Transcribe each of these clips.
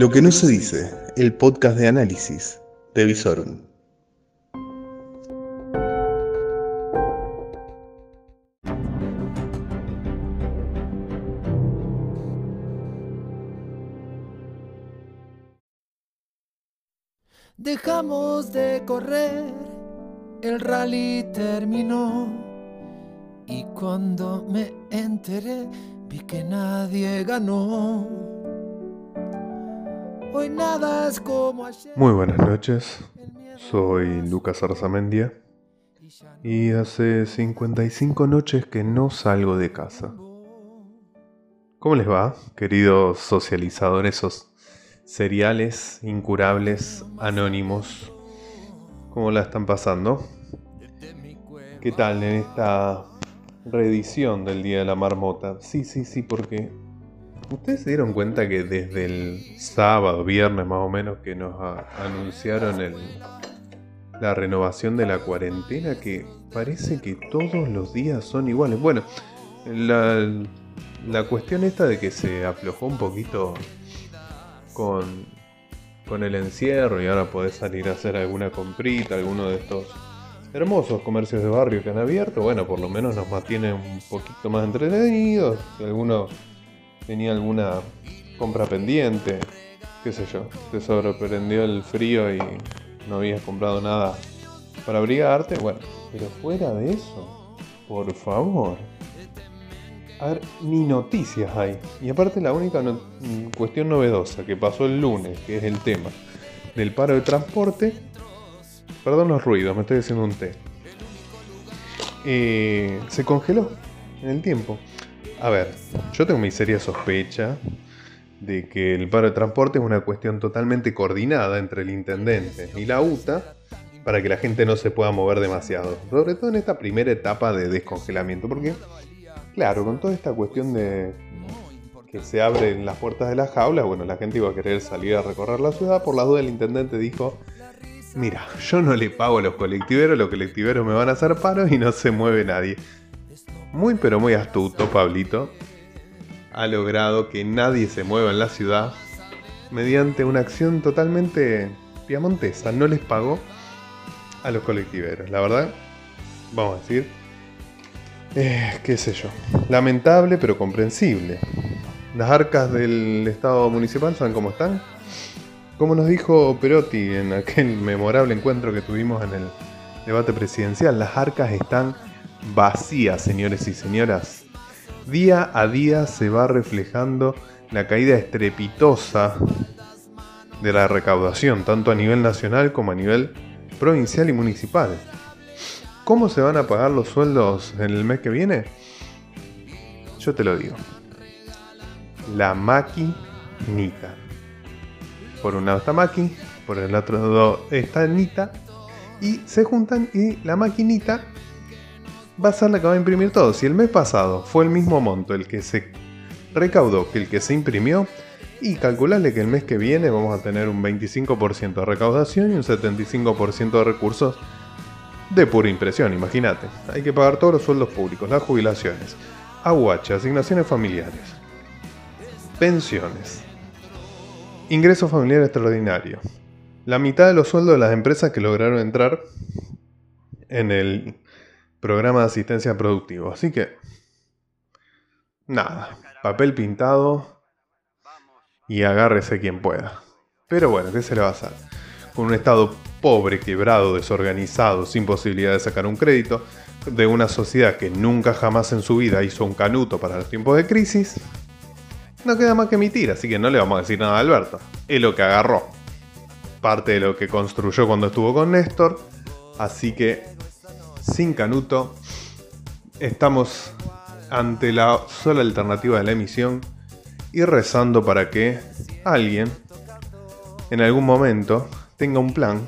Lo que no se dice, el podcast de análisis de Visorum. Dejamos de correr, el rally terminó y cuando me enteré vi que nadie ganó. Muy buenas noches, soy Lucas Arzamendia y hace 55 noches que no salgo de casa. ¿Cómo les va, queridos socializadores esos seriales incurables anónimos? ¿Cómo la están pasando? ¿Qué tal en esta reedición del Día de la Marmota? Sí, sí, sí, porque ustedes se dieron cuenta que desde el sábado, viernes más o menos, que nos anunciaron el- la renovación de la cuarentena, que parece que todos los días son iguales. Bueno, la, la cuestión esta de que se aflojó un poquito con, con el encierro y ahora podés salir a hacer alguna comprita, alguno de estos hermosos comercios de barrio que han abierto, bueno, por lo menos nos mantiene un poquito más entretenidos. Si alguno tenía alguna compra pendiente, qué sé yo, te sorprendió el frío y no habías comprado nada para abrigarte, bueno, pero fuera de eso, por favor. A ver, ni noticias hay. Y aparte la única no- mm, cuestión novedosa que pasó el lunes, que es el tema del paro de transporte. Perdón los ruidos, me estoy haciendo un té. Eh, se congeló en el tiempo. A ver, yo tengo mi seria sospecha de que el paro de transporte es una cuestión totalmente coordinada entre el intendente y la UTA para que la gente no se pueda mover demasiado. Sobre todo en esta primera etapa de descongelamiento. Porque, claro, con toda esta cuestión de que se abren las puertas de las jaulas, bueno, la gente iba a querer salir a recorrer la ciudad. Por las dudas, el intendente dijo: Mira, yo no le pago a los colectiveros, los colectiveros me van a hacer paro y no se mueve nadie. Muy, pero muy astuto, Pablito. Ha logrado que nadie se mueva en la ciudad mediante una acción totalmente piamontesa. No les pagó a los colectiveros. La verdad, vamos a decir, eh, qué sé yo, lamentable pero comprensible. Las arcas del Estado municipal, ¿saben cómo están? Como nos dijo Perotti en aquel memorable encuentro que tuvimos en el debate presidencial, las arcas están vacías, señores y señoras. Día a día se va reflejando la caída estrepitosa de la recaudación, tanto a nivel nacional como a nivel provincial y municipal. ¿Cómo se van a pagar los sueldos en el mes que viene? Yo te lo digo. La maquinita. Por un lado está Maki, por el otro lado está Nita. Y se juntan y la maquinita va a ser la que va a imprimir todo. Si el mes pasado fue el mismo monto el que se recaudó que el que se imprimió, y calcularle que el mes que viene vamos a tener un 25% de recaudación y un 75% de recursos de pura impresión, imagínate. Hay que pagar todos los sueldos públicos, las jubilaciones, aguache, asignaciones familiares, pensiones, ingreso familiar extraordinario. La mitad de los sueldos de las empresas que lograron entrar en el programa de asistencia productivo. Así que, nada, papel pintado y agárrese quien pueda. Pero bueno, ¿qué se le va a hacer? Con un Estado pobre, quebrado, desorganizado, sin posibilidad de sacar un crédito, de una sociedad que nunca jamás en su vida hizo un canuto para los tiempos de crisis, no queda más que emitir, así que no le vamos a decir nada a Alberto. Es lo que agarró. Parte de lo que construyó cuando estuvo con Néstor. Así que, sin canuto, estamos ante la sola alternativa de la emisión y rezando para que alguien, en algún momento, tenga un plan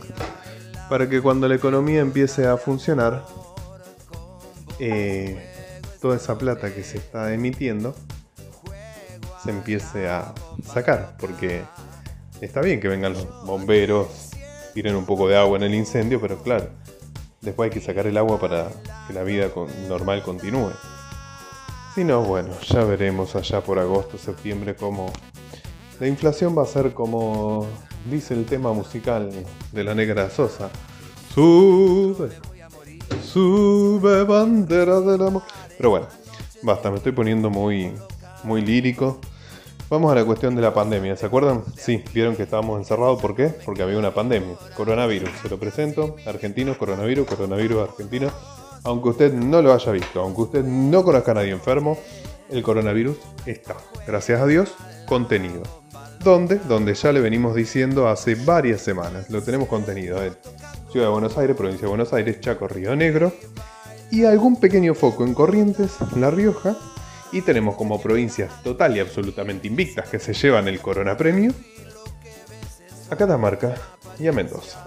para que cuando la economía empiece a funcionar, eh, toda esa plata que se está emitiendo se empiece a sacar, porque está bien que vengan los bomberos, tiren un poco de agua en el incendio, pero claro, después hay que sacar el agua para que la vida normal continúe. Si no, bueno, ya veremos allá por agosto, septiembre cómo La inflación va a ser como dice el tema musical de la negra Sosa. Sube, sube bandera del amor. Pero bueno, basta, me estoy poniendo muy, muy lírico. Vamos a la cuestión de la pandemia, ¿se acuerdan? Sí, vieron que estábamos encerrados, ¿por qué? Porque había una pandemia, coronavirus, se lo presento, argentinos, coronavirus, coronavirus argentino. Aunque usted no lo haya visto, aunque usted no conozca a nadie enfermo, el coronavirus está, gracias a Dios, contenido. ¿Dónde? Donde ya le venimos diciendo hace varias semanas, lo tenemos contenido en Ciudad de Buenos Aires, Provincia de Buenos Aires, Chaco, Río Negro, y algún pequeño foco en Corrientes, La Rioja, y tenemos como provincias total y absolutamente invictas que se llevan el Corona Premio a Catamarca y a Mendoza.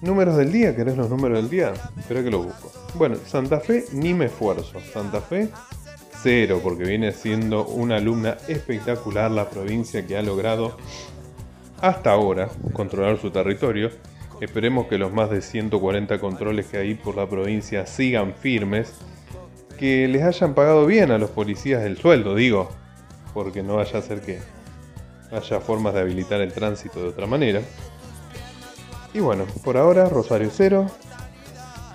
Números del día, ¿querés los números del día? Espera que lo busco. Bueno, Santa Fe ni me esfuerzo. Santa Fe cero, porque viene siendo una alumna espectacular la provincia que ha logrado hasta ahora controlar su territorio. Esperemos que los más de 140 controles que hay por la provincia sigan firmes que les hayan pagado bien a los policías el sueldo, digo, porque no vaya a ser que haya formas de habilitar el tránsito de otra manera. Y bueno, por ahora Rosario cero,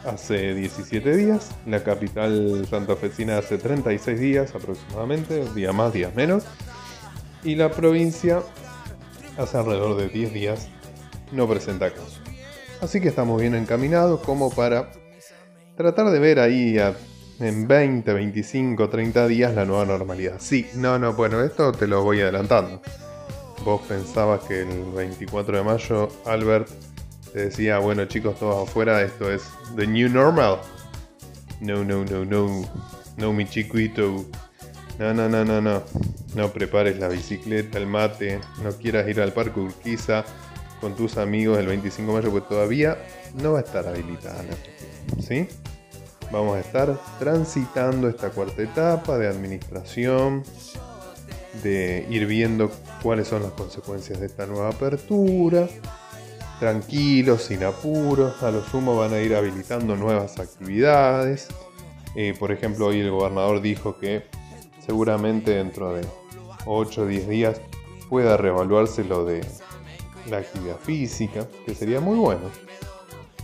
hace 17 días, la capital santafesina hace 36 días aproximadamente, día más, días menos, y la provincia hace alrededor de 10 días no presenta caso. Así que estamos bien encaminados como para tratar de ver ahí a en 20, 25, 30 días la nueva normalidad. Sí, no, no, bueno, esto te lo voy adelantando. Vos pensabas que el 24 de mayo Albert te decía, bueno chicos, todos afuera, esto es the new normal. No, no, no, no. No, mi chiquito. No, no, no, no, no. No prepares la bicicleta, el mate, no quieras ir al parque Urquiza con tus amigos el 25 de mayo, porque todavía no va a estar habilitada ¿Sí? Vamos a estar transitando esta cuarta etapa de administración, de ir viendo cuáles son las consecuencias de esta nueva apertura. Tranquilos, sin apuros, a lo sumo van a ir habilitando nuevas actividades. Eh, por ejemplo, hoy el gobernador dijo que seguramente dentro de 8 o 10 días pueda reevaluarse lo de la actividad física, que sería muy bueno,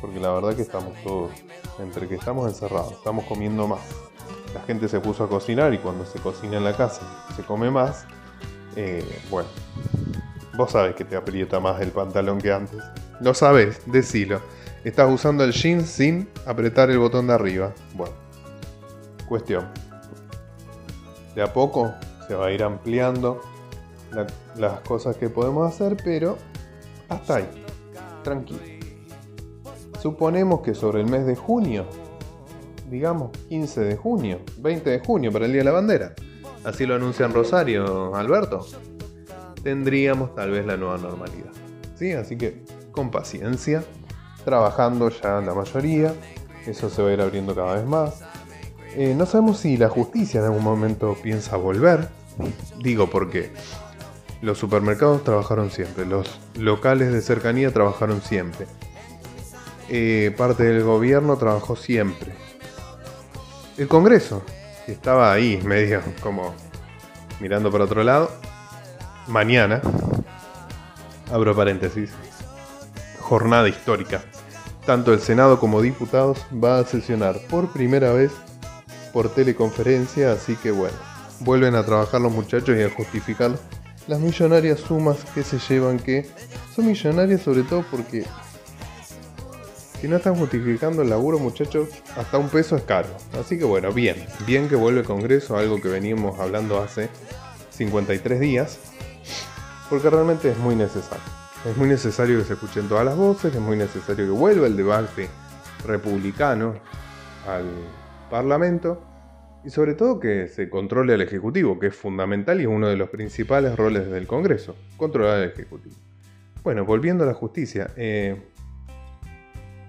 porque la verdad que estamos todos entre que estamos encerrados, estamos comiendo más. La gente se puso a cocinar y cuando se cocina en la casa se come más. Eh, bueno, vos sabes que te aprieta más el pantalón que antes. Lo sabes, decilo. Estás usando el jean sin apretar el botón de arriba. Bueno, cuestión. De a poco se va a ir ampliando las cosas que podemos hacer, pero hasta ahí. Tranquilo. Suponemos que sobre el mes de junio, digamos 15 de junio, 20 de junio para el Día de la Bandera, así lo anuncia en Rosario, Alberto, tendríamos tal vez la nueva normalidad. ¿Sí? Así que con paciencia, trabajando ya la mayoría, eso se va a ir abriendo cada vez más. Eh, no sabemos si la justicia en algún momento piensa volver, digo porque los supermercados trabajaron siempre, los locales de cercanía trabajaron siempre. Eh, parte del gobierno trabajó siempre. El Congreso, que estaba ahí, medio como mirando para otro lado, mañana, abro paréntesis, jornada histórica. Tanto el Senado como diputados va a sesionar por primera vez por teleconferencia, así que bueno, vuelven a trabajar los muchachos y a justificar las millonarias sumas que se llevan, que son millonarias sobre todo porque si no están justificando el laburo, muchachos, hasta un peso es caro. Así que bueno, bien, bien que vuelve el Congreso, algo que veníamos hablando hace 53 días, porque realmente es muy necesario. Es muy necesario que se escuchen todas las voces, es muy necesario que vuelva el debate republicano al Parlamento y sobre todo que se controle al Ejecutivo, que es fundamental y es uno de los principales roles del Congreso, controlar al Ejecutivo. Bueno, volviendo a la justicia, eh,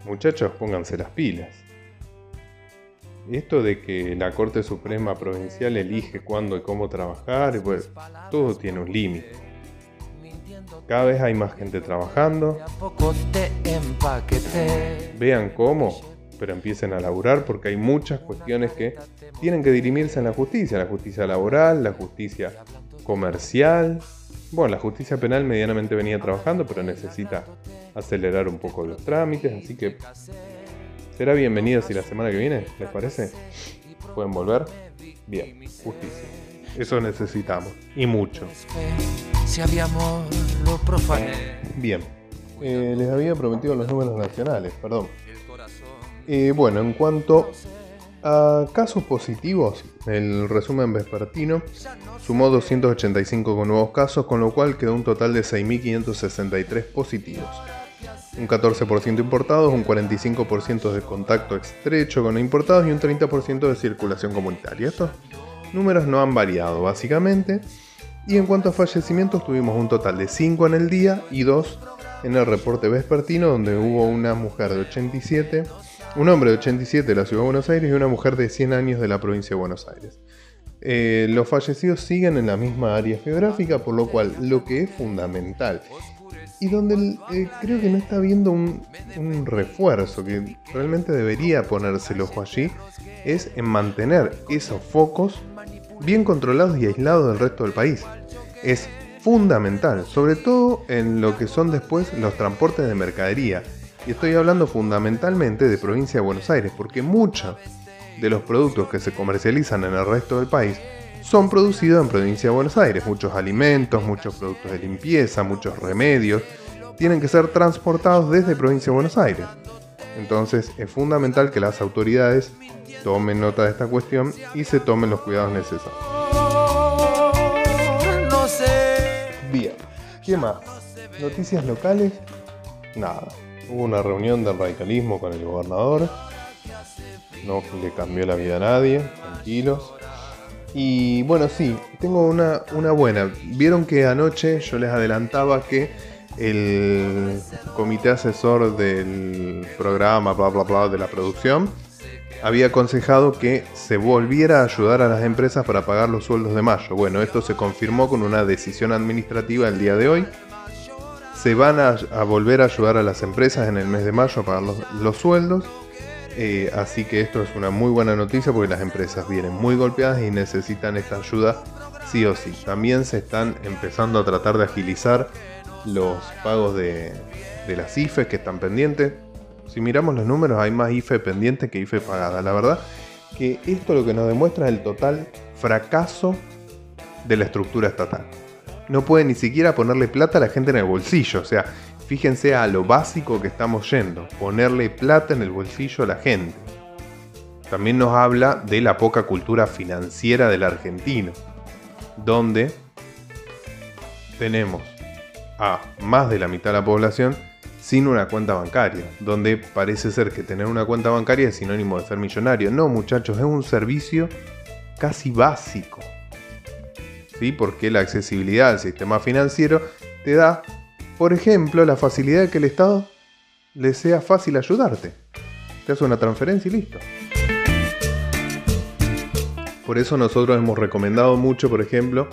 Muchachos, pónganse las pilas. Esto de que la Corte Suprema Provincial elige cuándo y cómo trabajar, pues todo tiene un límite. Cada vez hay más gente trabajando. Vean cómo, pero empiecen a laburar porque hay muchas cuestiones que tienen que dirimirse en la justicia. La justicia laboral, la justicia comercial, Bueno, la justicia penal medianamente venía trabajando, pero necesita acelerar un poco los trámites, así que será bienvenida si la semana que viene, ¿les parece? ¿Pueden volver? Bien, justicia. Eso necesitamos, y mucho. Bien, eh, les había prometido los números nacionales, perdón. Eh, bueno, en cuanto a casos positivos, el resumen vespertino sumó 285 con nuevos casos, con lo cual quedó un total de 6.563 positivos. Un 14% importados, un 45% de contacto estrecho con importados y un 30% de circulación comunitaria. Estos números no han variado básicamente. Y en cuanto a fallecimientos, tuvimos un total de 5 en el día y 2 en el reporte vespertino, donde hubo una mujer de 87 un hombre de 87 de la Ciudad de Buenos Aires y una mujer de 100 años de la provincia de Buenos Aires. Eh, los fallecidos siguen en la misma área geográfica, por lo cual lo que es fundamental y donde eh, creo que no está habiendo un, un, refuerzo que realmente debería ponerse el ojo allí, es en mantener esos focos bien controlados y aislados del resto del país. Es fundamental, sobre todo en lo que son después los transportes de mercadería y estoy hablando fundamentalmente de provincia de Buenos Aires, porque muchos de los productos que se comercializan en el resto del país son producidos en provincia de Buenos Aires. Muchos alimentos, muchos productos de limpieza, muchos remedios, tienen que ser transportados desde provincia de Buenos Aires. Entonces es fundamental que las autoridades tomen nota de esta cuestión y se tomen los cuidados necesarios. Bien, ¿qué más? Noticias locales, nada. Hubo una reunión del radicalismo con el gobernador. No le cambió la vida a nadie, tranquilos. Y bueno, sí, tengo una, una buena. Vieron que anoche yo les adelantaba que el comité asesor del programa, bla, bla, bla, de la producción, había aconsejado que se volviera a ayudar a las empresas para pagar los sueldos de mayo. Bueno, esto se confirmó con una decisión administrativa el día de hoy se van a, volver a ayudar a las empresas en el mes de mayo a pagar los, sueldos. Eh, así que esto es una muy buena noticia porque las empresas vienen muy golpeadas y necesitan esta ayuda sí o sí. También se están empezando a tratar de agilizar los pagos de, las IFE que están pendientes. Si miramos los números hay más IFE pendientes que IFE pagada. La verdad que esto lo que nos demuestra es el total fracaso de la estructura estatal no puede ni siquiera ponerle plata a la gente en el bolsillo. O sea, fíjense a lo básico que estamos yendo, ponerle plata en el bolsillo a la gente. También nos habla de la poca cultura financiera del argentino, donde tenemos a más de la mitad de la población sin una cuenta bancaria, donde parece ser que tener una cuenta bancaria es sinónimo de ser millonario. No, muchachos, es un servicio casi básico. ¿sí? porque la accesibilidad al sistema financiero te da, por ejemplo, la facilidad de que el Estado le sea fácil ayudarte. Te hace una transferencia y listo. Por eso nosotros hemos recomendado mucho, por ejemplo,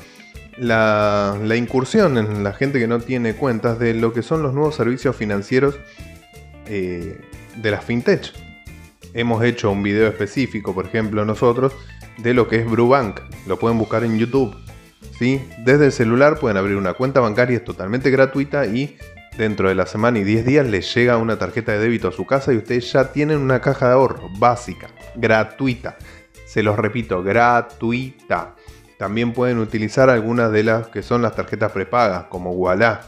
la, incursión en la gente que no tiene cuentas de lo que son los nuevos servicios financieros eh, de las fintech. Hemos hecho un video específico, por ejemplo, nosotros, de lo que es Brubank. Lo pueden buscar en YouTube. Desde el celular pueden abrir una cuenta bancaria, es totalmente gratuita y dentro de la semana y 10 días les llega una tarjeta de débito a su casa y ustedes ya tienen una caja de ahorro básica, gratuita. Se los repito, gratuita. También pueden utilizar algunas de las que son las tarjetas prepagas, como Walla.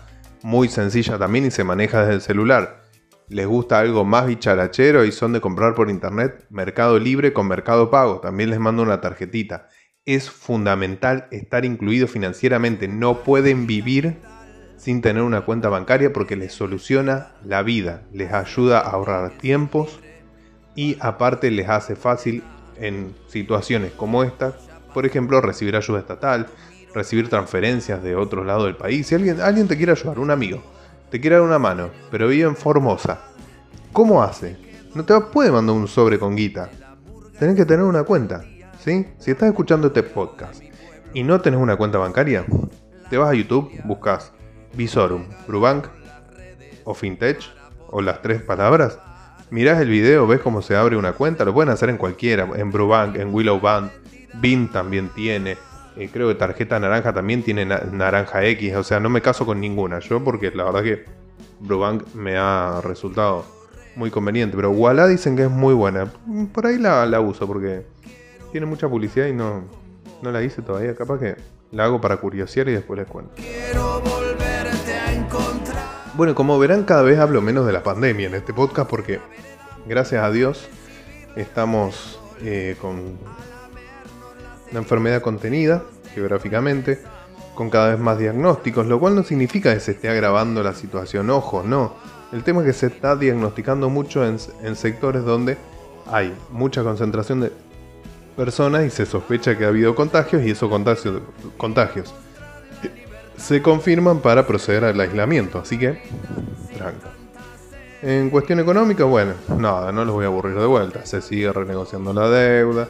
Muy sencilla también y se maneja desde el celular. Les gusta algo más bicharachero y son de comprar por internet, Mercado Libre con Mercado Pago. También les mando una tarjetita es fundamental estar incluido financieramente. No pueden vivir sin tener una cuenta bancaria porque les soluciona la vida, les ayuda a ahorrar tiempos y aparte les hace fácil en situaciones como esta, por ejemplo, recibir ayuda estatal, recibir transferencias de otro lado del país. Si alguien, alguien te quiere ayudar, un amigo, te quiere dar una mano, pero vive en Formosa, ¿cómo hace? No te puede mandar un sobre con guita. Tenés que tener una cuenta. Si estás escuchando este podcast y no tenés una cuenta bancaria, te vas a YouTube, buscas Visorum, Brubank o Fintech o las tres palabras, mirás el video, ves cómo se abre una cuenta, lo pueden hacer en cualquiera, en Brubank, en Willow Band, Bin también tiene, Eh, creo que tarjeta naranja también tiene na- naranja X. O sea, no me caso con ninguna yo porque la verdad que Brubank me ha resultado muy conveniente. Pero Walla dicen que es muy buena. Por ahí la, la uso porque tiene mucha publicidad y no, no la hice todavía. Capaz que la hago para curiosear y después les cuento. Quiero volverte a encontrar. Bueno, como verán, cada vez hablo menos de la pandemia en este podcast porque, gracias a Dios, estamos eh, con una enfermedad contenida geográficamente, con cada vez más diagnósticos, lo cual no significa que se esté agravando la situación. Ojo, no. El tema es que se está diagnosticando mucho en, en sectores donde hay mucha concentración de personas y se sospecha que ha habido contagios y esos contagios, contagios se confirman para proceder al aislamiento. Así que, tranca. En cuestión económica, bueno, nada, no los voy a aburrir de vuelta. Se sigue renegociando la deuda,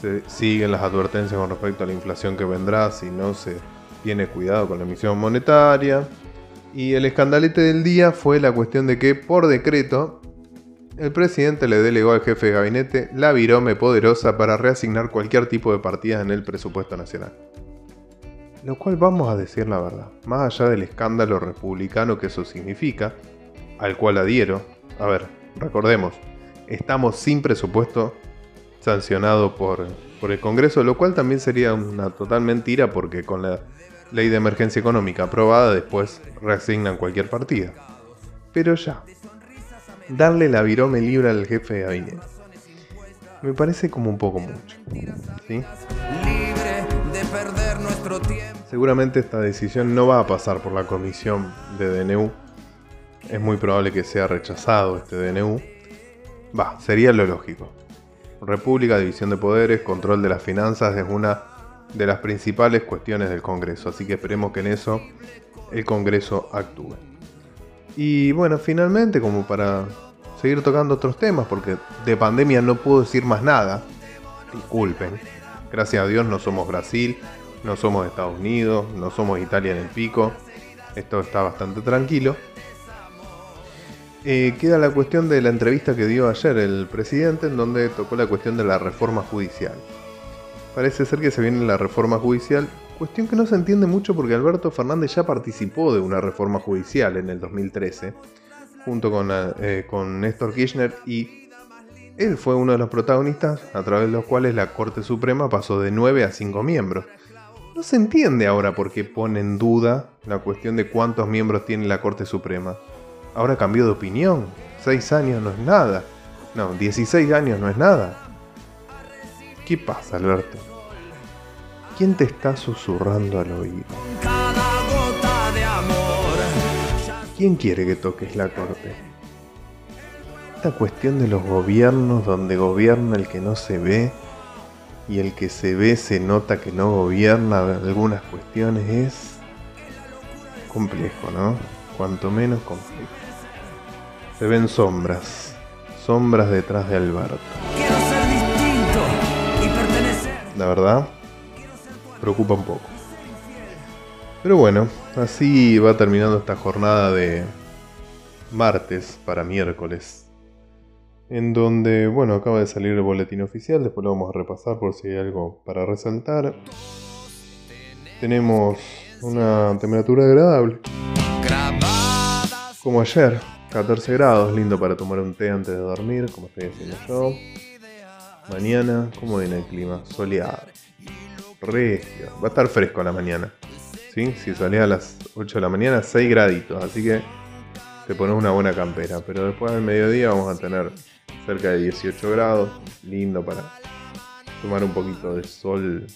se siguen las advertencias con respecto a la inflación que vendrá si no se tiene cuidado con la emisión monetaria. Y el escandalete del día fue la cuestión de que, por decreto, el presidente le delegó al jefe de gabinete la virome poderosa para reasignar cualquier tipo de partidas en el presupuesto nacional. Lo cual vamos a decir la verdad, más allá del escándalo republicano que eso significa, al cual adhiero, a ver, recordemos, estamos sin presupuesto sancionado por, por el Congreso, lo cual también sería una total mentira porque con la ley de emergencia económica aprobada después reasignan cualquier partida. Pero ya, darle la virome libre al jefe de gabinete. Me parece como un poco mucho. ¿sí? Seguramente esta decisión no va a pasar por la comisión de DNU. Es muy probable que sea rechazado este DNU. Va, sería lo lógico. República, división de poderes, control de las finanzas es una de las principales cuestiones del Congreso, así que esperemos que en eso el Congreso actúe. Y bueno, finalmente, como para seguir tocando otros temas, porque de pandemia no puedo decir más nada, disculpen, gracias a Dios no somos Brasil, no somos Estados Unidos, no somos Italia en el pico, esto está bastante tranquilo. Eh, queda la cuestión de la entrevista que dio ayer el presidente, en donde tocó la cuestión de la reforma judicial. Parece ser que se viene la reforma judicial, cuestión que no se entiende mucho porque Alberto Fernández ya participó de una reforma judicial en el 2013, junto con, eh, con Néstor Kirchner, y él fue uno de los protagonistas a través de los cuales la Corte Suprema pasó de 9 a 5 miembros. No se entiende ahora por qué pone en duda la cuestión de cuántos miembros tiene la Corte Suprema. Ahora cambió de opinión. 6 años no es nada. No, 16 años no es nada. ¿Qué pasa, Alberto? ¿Quién te está susurrando al oído? ¿Quién quiere que toques la corte? Esta cuestión de los gobiernos donde gobierna el que no se ve y el que se ve se nota que no gobierna algunas cuestiones es complejo, ¿no? Cuanto menos complejo. Se ven sombras, sombras detrás de Alberto. Quiero ser distinto y pertenecer. La verdad, preocupa un poco. Pero bueno, así va terminando esta jornada de martes para miércoles. En donde, bueno, acaba de salir el boletín oficial, después lo vamos a repasar por si hay algo para resaltar. Tenemos una temperatura agradable, como ayer, 14 grados, lindo para tomar un té antes de dormir, como estoy haciendo yo. Mañana, ¿cómo viene el clima? Soleado. Va a estar fresco a la mañana. ¿Sí? Si salís a las 8 de la mañana, 6 graditos. Así que te pones una buena campera. Pero después del mediodía vamos a tener cerca de 18 grados. Lindo para tomar un poquito de sol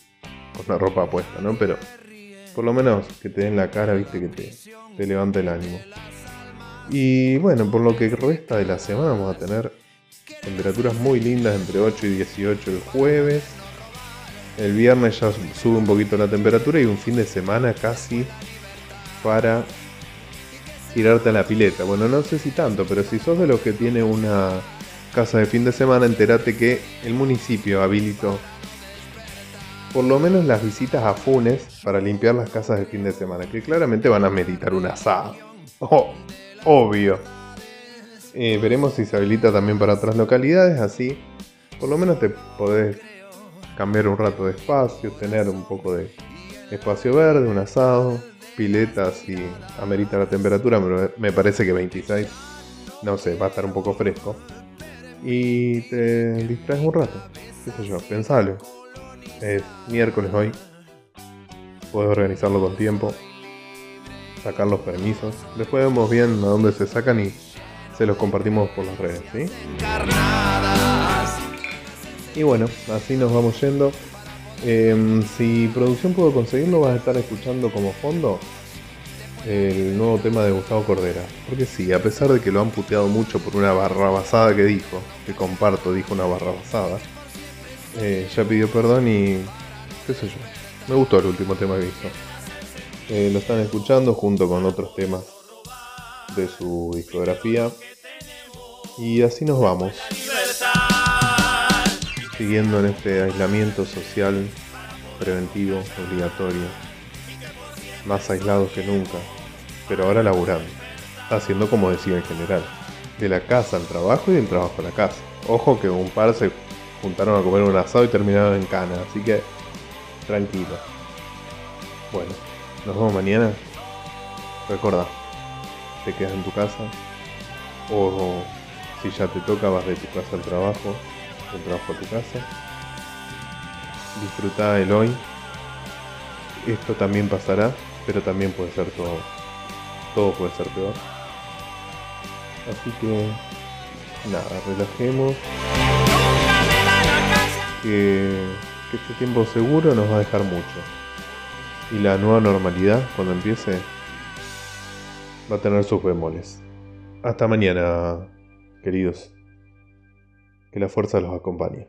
con la ropa puesta, ¿no? Pero por lo menos que te den la cara, viste, que te, te levante el ánimo. Y bueno, por lo que resta de la semana vamos a tener temperaturas muy lindas entre 8 y 18 el jueves. El viernes ya sube un poquito la temperatura y un fin de semana casi para tirarte a la pileta. Bueno, no sé si tanto, pero si sos de los que tiene una casa de fin de semana, entérate que el municipio habilitó por lo menos las visitas a Funes para limpiar las casas de fin de semana, que claramente van a meditar un asado. Oh, obvio. Eh, veremos si se habilita también para otras localidades, así por lo menos te podés cambiar un rato de espacio, tener un poco de espacio verde, un asado, piletas y amerita la temperatura, pero me parece que 26, no sé, va a estar un poco fresco. Y te distraes un rato, qué sé yo, pensalo. Es miércoles hoy, puedes organizarlo con tiempo, sacar los permisos. Después vemos bien a dónde se sacan y se los compartimos por las redes, ¿sí? Y bueno, así nos vamos yendo. Em, si producción puedo conseguirlo, vas a estar escuchando como fondo el nuevo tema de Gustavo Cordera. Porque sí, a pesar de que lo han puteado mucho por una barra basada que dijo, que comparto, dijo una barra basada, eh, ya pidió perdón y qué sé yo. Me gustó el último tema que hizo. Eh, lo están escuchando junto con otros temas de su discografía. Y así nos vamos siguiendo en este aislamiento social preventivo, obligatorio, más aislados que nunca, pero ahora laburando, haciendo como decía en general, de la casa al trabajo y del trabajo a la casa. Ojo que un par se juntaron a comer un asado y terminaron en cana, así que tranquilo. Bueno, nos vemos mañana. Recuerda, te quedas en tu casa o si ya te toca vas de tu casa al trabajo el trabajo a tu casa. Disfruta el hoy. Esto también pasará, pero también puede ser todo. Todo puede ser peor. Así que nada, relajemos. Que, este tiempo seguro nos va a dejar mucho. Y la nueva normalidad, cuando empiece, va a tener sus bemoles. Hasta mañana, queridos. Que la fuerza los acompañe.